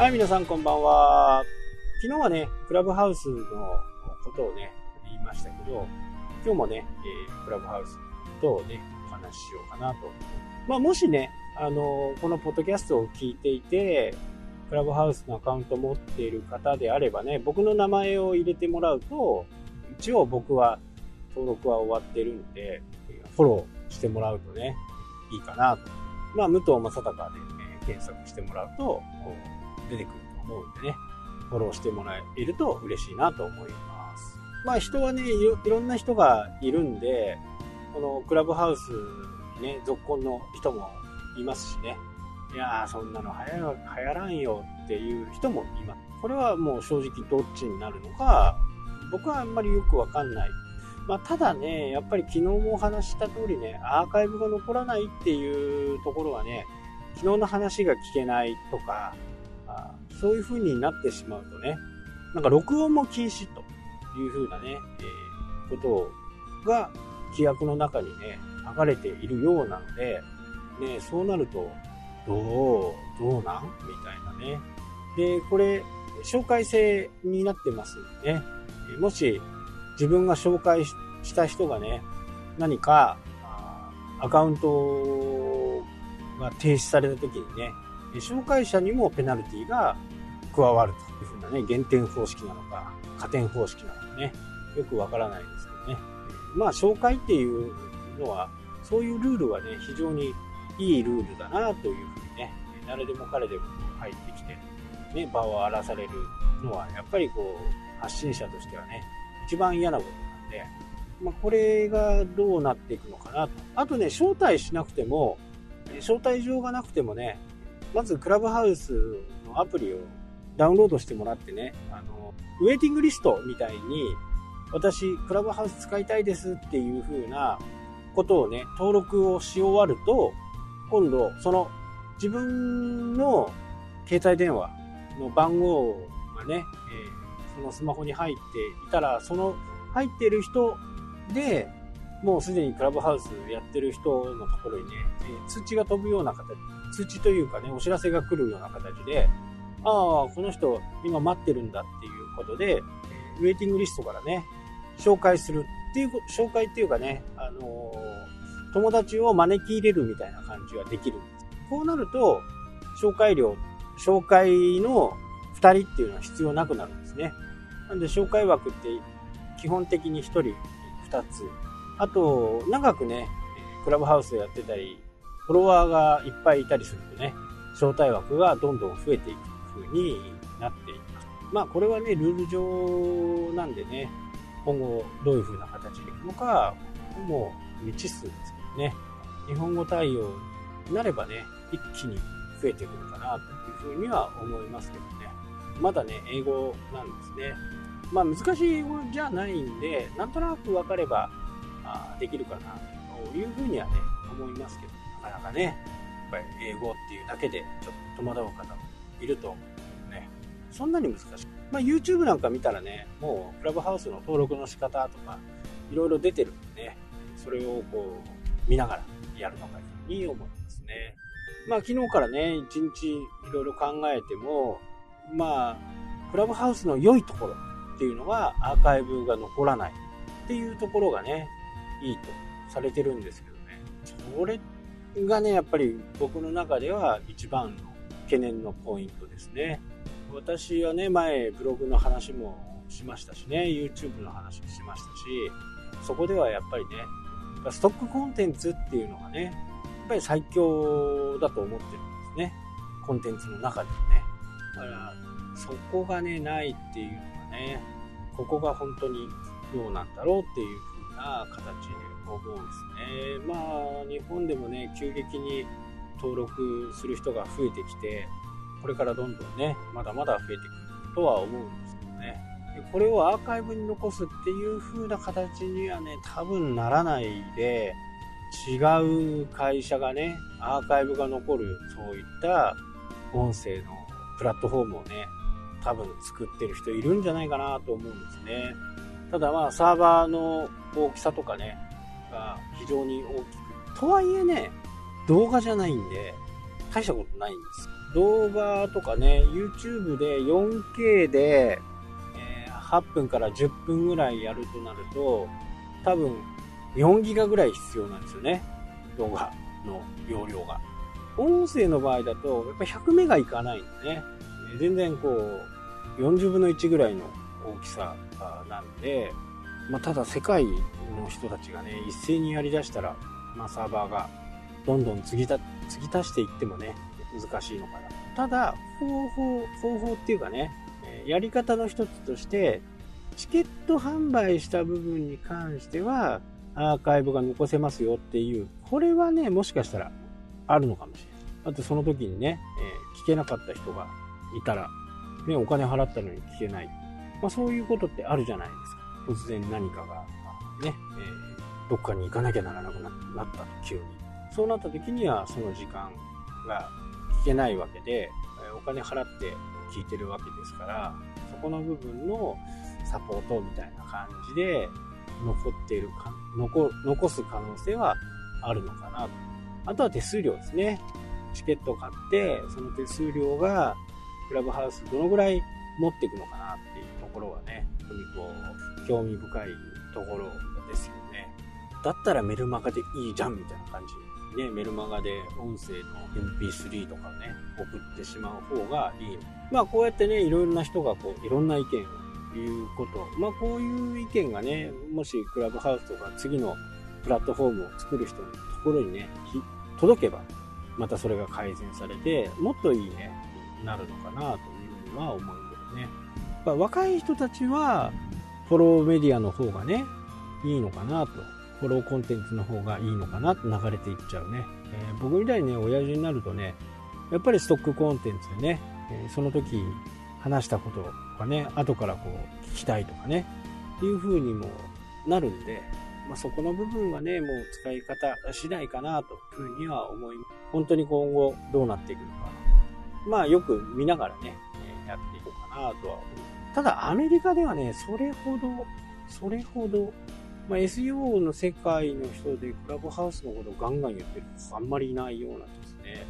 はい、皆さんこんばんは。昨日はね、クラブハウスのことをね、言いましたけど、今日もね、えー、クラブハウスとね、お話ししようかなと。まあ、もしね、あのー、このポッドキャストを聞いていて、クラブハウスのアカウントを持っている方であればね、僕の名前を入れてもらうと、一応僕は登録は終わってるんで、フォローしてもらうとね、いいかなと。まあ、武藤正隆で、ね、検索してもらうと、出てくると思うんでね、フォローしてもらえると嬉しいなと思います。まあ人はね、いろんな人がいるんで、このクラブハウスにね、続婚の人もいますしね、いやー、そんなの流行らんよっていう人もいます。これはもう正直どっちになるのか、僕はあんまりよくわかんない。まあ、ただね、やっぱり昨日もお話した通りね、アーカイブが残らないっていうところはね、昨日の話が聞けないとか、そういう風になってしまうとね、なんか録音も禁止という風なね、えー、ことが規約の中にね、書かれているようなので、ね、そうなると、どう、どうなんみたいなね。で、これ、紹介制になってますんでね、もし自分が紹介した人がね、何かアカウントが停止された時にね、紹介者にもペナルティが加わるというふうなね、減点方式なのか、加点方式なのかね、よくわからないですけどね。まあ、紹介っていうのは、そういうルールはね、非常にいいルールだなというふうにね、誰でも彼でも入ってきて、ね、場を荒らされるのは、やっぱりこう、発信者としてはね、一番嫌なことなんで、まあ、これがどうなっていくのかなと。あとね、招待しなくても、招待状がなくてもね、まずクラブハウスのアプリをダウンロードしてもらってね、あの、ウェイティングリストみたいに、私、クラブハウス使いたいですっていう風なことをね、登録をし終わると、今度、その自分の携帯電話の番号がね、えー、そのスマホに入っていたら、その入っている人で、もうすでにクラブハウスやってる人のところにね、えー、通知が飛ぶような形、通知というかね、お知らせが来るような形で、ああ、この人今待ってるんだっていうことで、ウェイティングリストからね、紹介するっていう、紹介っていうかね、あのー、友達を招き入れるみたいな感じができるんです。こうなると、紹介料、紹介の2人っていうのは必要なくなるんですね。なんで紹介枠って基本的に1人2つ。あと、長くね、クラブハウスやってたり、フォロワーがいっぱいいたりするとね、招待枠がどんどん増えていく風になっています。まあこれはね、ルール上なんでね、今後どういう風な形でいくのか、もう未知数ですけどね、日本語対応になればね、一気に増えてくるかなというふうには思いますけどね。まだね、英語なんですね。まあ難しい英語じゃないんで、なんとなく分かればあできるかなというふうにはね、思いますけど、なかなかね、やっぱり英語っていうだけでちょっと戸惑う方もいると思うんでね。そんなに難しい。まあ、YouTube なんか見たらね、もうクラブハウスの登録の仕方とか、いろいろ出てるんでね、それをこう、見ながらやるのがいいに思いますね。まあ、昨日からね、一日いろいろ考えても、まあ、クラブハウスの良いところっていうのはアーカイブが残らないっていうところがね、いいとされてるんですけどね。それがね、やっぱり僕の中では一番の懸念のポイントですね。私はね、前ブログの話もしましたしね、YouTube の話もしましたし、そこではやっぱりね、ストックコンテンツっていうのがね、やっぱり最強だと思ってるんですね。コンテンツの中でもね。だから、そこがね、ないっていうのがね、ここが本当にどうなんだろうっていう風な形で思うんですね。まあ、日本でもね、急激に登録する人が増えてきて、これからどんどんね、まだまだ増えてくるとは思うんですけどね。でこれをアーカイブに残すっていう風な形にはね、多分ならないで、違う会社がね、アーカイブが残る、そういった音声のプラットフォームをね、多分作ってる人いるんじゃないかなと思うんですね。ただまあサーバーの大きさとかね、が非常に大きく。とはいえね、動画じゃないんで、大したことないんです。動画とかね、YouTube で 4K で、えー、8分から10分ぐらいやるとなると、多分4ギガぐらい必要なんですよね。動画の容量が。音声の場合だと、やっぱ100メガいかないんでね。全然こう、40分の1ぐらいの大きさなんで、まあ、ただ世界の人たちがね、一斉にやりだしたら、まあ、サーバーがどんどん継ぎた継ぎ足していってもね、難しいのかな。ただ、方法、方法っていうかね、やり方の一つとして、チケット販売した部分に関しては、アーカイブが残せますよっていう、これはね、もしかしたらあるのかもしれない。だってその時にね、え、聞けなかった人がいたら、ね、お金払ったのに聞けない。まあそういうことってあるじゃないですか。突然何かが、ね、えー、どっかに行かなきゃならなくなったと、急に。そうなった時には、その時間が聞けないわけで、お金払って聞いてるわけですから、そこの部分のサポートみたいな感じで残っているか、残、残す可能性はあるのかなと。あとは手数料ですね。チケットを買って、その手数料がクラブハウスどのぐらい持っていくのかなっていうところがね、当にこう、興味深いところですよね。だったらメルマガでいいじゃんみたいな感じね、メルマガで音声の MP3 とかをね、送ってしまう方がいい。まあこうやってね、いろいろな人がこう、いろんな意見を言うこと。まあこういう意見がね、もしクラブハウスとか次のプラットフォームを作る人のところにね、届けば、またそれが改善されて、もっといいねに、なるのかなというのは思うけどね。ま、若い人たちは、フォローメディアの方がね、いいのかなとフォローコンテンツの方がいいのかなと流れていっちゃうね。えー、僕みたいにね、親父になるとね、やっぱりストックコンテンツでね、えー、その時話したことがね、後からこう聞きたいとかね、っていう風にもなるんで、まあ、そこの部分はね、もう使い方次第かなというふうには思います。本当に今後どうなっていくのか。まあよく見ながらね、やっていこうかなとは思う。ただアメリカではね、それほど、それほどまあ、SEO の世界の人でクラブハウスのことをガンガン言ってる人あんまりいないようなんですね。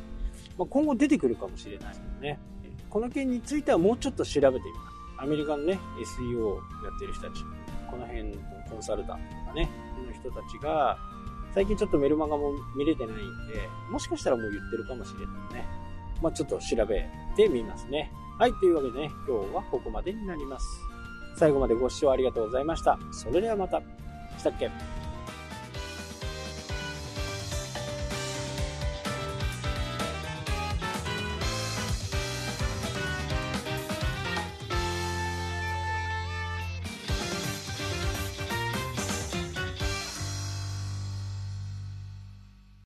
まあ、今後出てくるかもしれないですけどね。この件についてはもうちょっと調べてみます。アメリカのね、SEO やってる人たち、この辺のコンサルタントとかね、の人たちが、最近ちょっとメルマガも見れてないんで、もしかしたらもう言ってるかもしれないね。まあ、ちょっと調べてみますね。はい、というわけでね、今日はここまでになります。最後までご視聴ありがとうございました。それではまた。したっけ？